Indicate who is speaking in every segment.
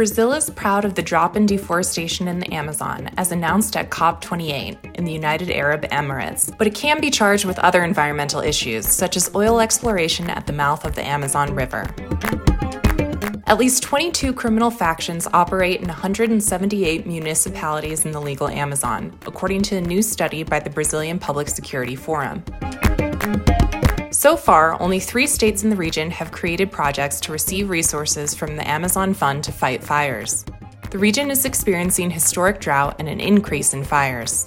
Speaker 1: Brazil is proud of the drop in deforestation in the Amazon, as announced at COP28 in the United Arab Emirates, but it can be charged with other environmental issues, such as oil exploration at the mouth of the Amazon River. At least 22 criminal factions operate in 178 municipalities in the legal Amazon, according to a new study by the Brazilian Public Security Forum. So far, only three states in the region have created projects to receive resources from the Amazon Fund to fight fires. The region is experiencing historic drought and an increase in fires.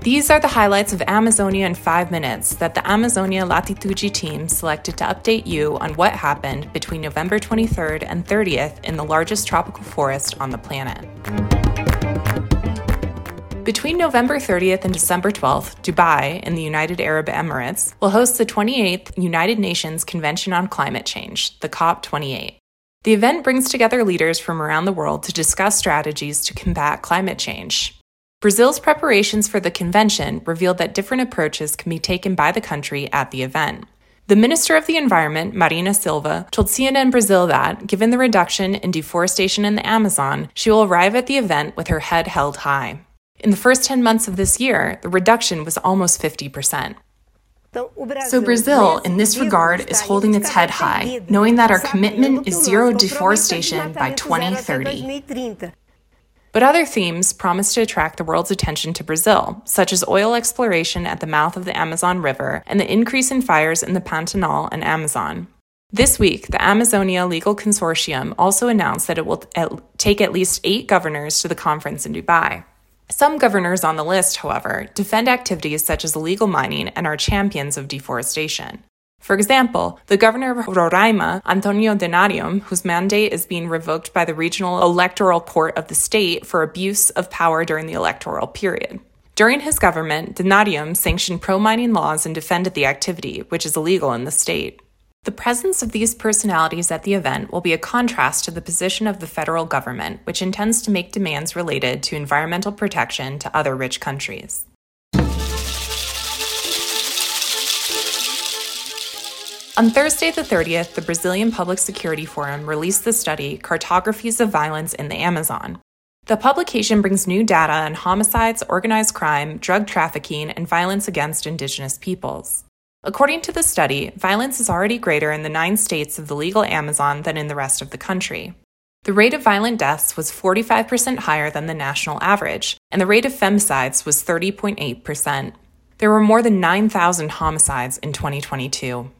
Speaker 1: These are the highlights of Amazonia in five minutes that the Amazonia Latitude team selected to update you on what happened between November 23rd and 30th in the largest tropical forest on the planet. Between November 30th and December 12th, Dubai, in the United Arab Emirates, will host the 28th United Nations Convention on Climate Change, the COP28. The event brings together leaders from around the world to discuss strategies to combat climate change. Brazil's preparations for the convention revealed that different approaches can be taken by the country at the event. The Minister of the Environment, Marina Silva, told CNN Brazil that, given the reduction in deforestation in the Amazon, she will arrive at the event with her head held high. In the first 10 months of this year, the reduction was almost 50%. So, Brazil, in this regard, is holding its head high, knowing that our commitment is zero deforestation by 2030. But other themes promise to attract the world's attention to Brazil, such as oil exploration at the mouth of the Amazon River and the increase in fires in the Pantanal and Amazon. This week, the Amazonia Legal Consortium also announced that it will take at least eight governors to the conference in Dubai. Some governors on the list, however, defend activities such as illegal mining and are champions of deforestation. For example, the governor of Roraima, Antonio Denarium, whose mandate is being revoked by the regional electoral court of the state for abuse of power during the electoral period. During his government, Denarium sanctioned pro mining laws and defended the activity, which is illegal in the state. The presence of these personalities at the event will be a contrast to the position of the federal government, which intends to make demands related to environmental protection to other rich countries. On Thursday, the 30th, the Brazilian Public Security Forum released the study Cartographies of Violence in the Amazon. The publication brings new data on homicides, organized crime, drug trafficking, and violence against indigenous peoples. According to the study, violence is already greater in the nine states of the legal Amazon than in the rest of the country. The rate of violent deaths was 45% higher than the national average, and the rate of femicides was 30.8%. There were more than 9,000 homicides in 2022.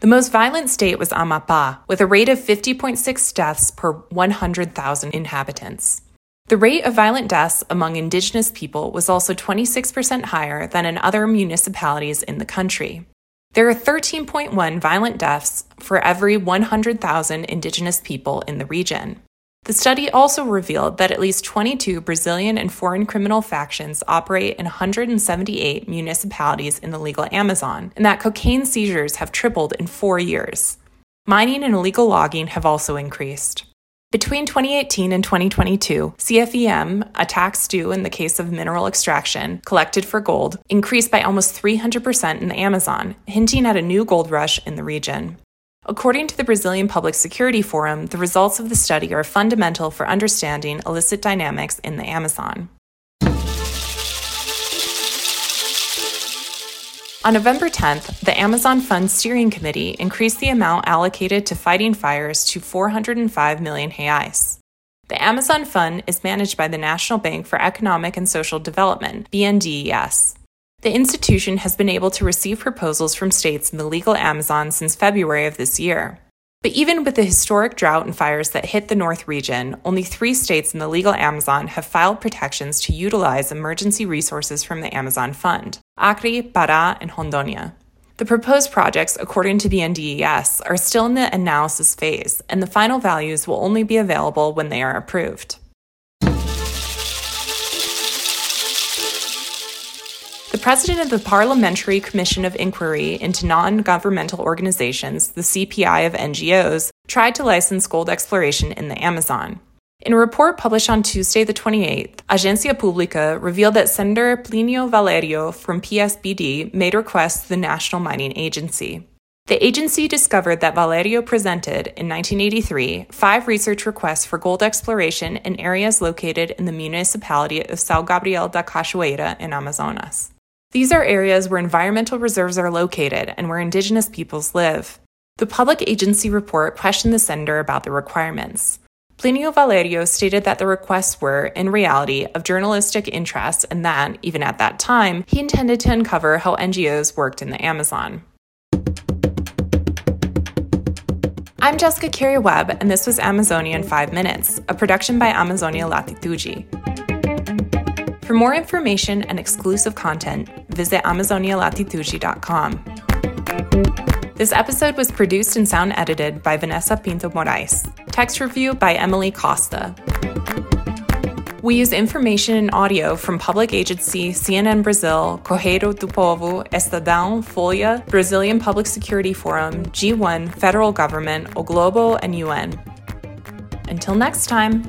Speaker 1: The most violent state was Amapá, with a rate of 50.6 deaths per 100,000 inhabitants. The rate of violent deaths among indigenous people was also 26% higher than in other municipalities in the country. There are 13.1 violent deaths for every 100,000 indigenous people in the region. The study also revealed that at least 22 Brazilian and foreign criminal factions operate in 178 municipalities in the legal Amazon, and that cocaine seizures have tripled in four years. Mining and illegal logging have also increased. Between 2018 and 2022, CFEM, a tax due in the case of mineral extraction collected for gold, increased by almost 300% in the Amazon, hinting at a new gold rush in the region. According to the Brazilian Public Security Forum, the results of the study are fundamental for understanding illicit dynamics in the Amazon. On November 10th, the Amazon Fund Steering Committee increased the amount allocated to fighting fires to 405 million reais. The Amazon Fund is managed by the National Bank for Economic and Social Development, BNDES. The institution has been able to receive proposals from states in the legal Amazon since February of this year. But even with the historic drought and fires that hit the North region, only three states in the legal Amazon have filed protections to utilize emergency resources from the Amazon Fund Acre, Pará, and Rondônia. The proposed projects, according to the BNDES, are still in the analysis phase, and the final values will only be available when they are approved. President of the Parliamentary Commission of Inquiry into Non Governmental Organizations, the CPI of NGOs, tried to license gold exploration in the Amazon. In a report published on Tuesday, the 28th, Agência Pública revealed that Senator Plinio Valerio from PSDB made requests to the National Mining Agency. The agency discovered that Valerio presented, in 1983, five research requests for gold exploration in areas located in the municipality of São Gabriel da Cachoeira in Amazonas. These are areas where environmental reserves are located and where indigenous peoples live. The public agency report questioned the sender about the requirements. Plinio Valerio stated that the requests were, in reality, of journalistic interest and that, even at that time, he intended to uncover how NGOs worked in the Amazon. I'm Jessica Carey Webb, and this was Amazonia in 5 Minutes, a production by Amazonia Latitude. For more information and exclusive content, visit AmazoniaLatitude.com. This episode was produced and sound edited by Vanessa Pinto Morais. Text review by Emily Costa. We use information and audio from public agency CNN Brazil, Correio do Povo, Estadão, Folha, Brazilian Public Security Forum, G1, federal government, O Globo, and UN. Until next time.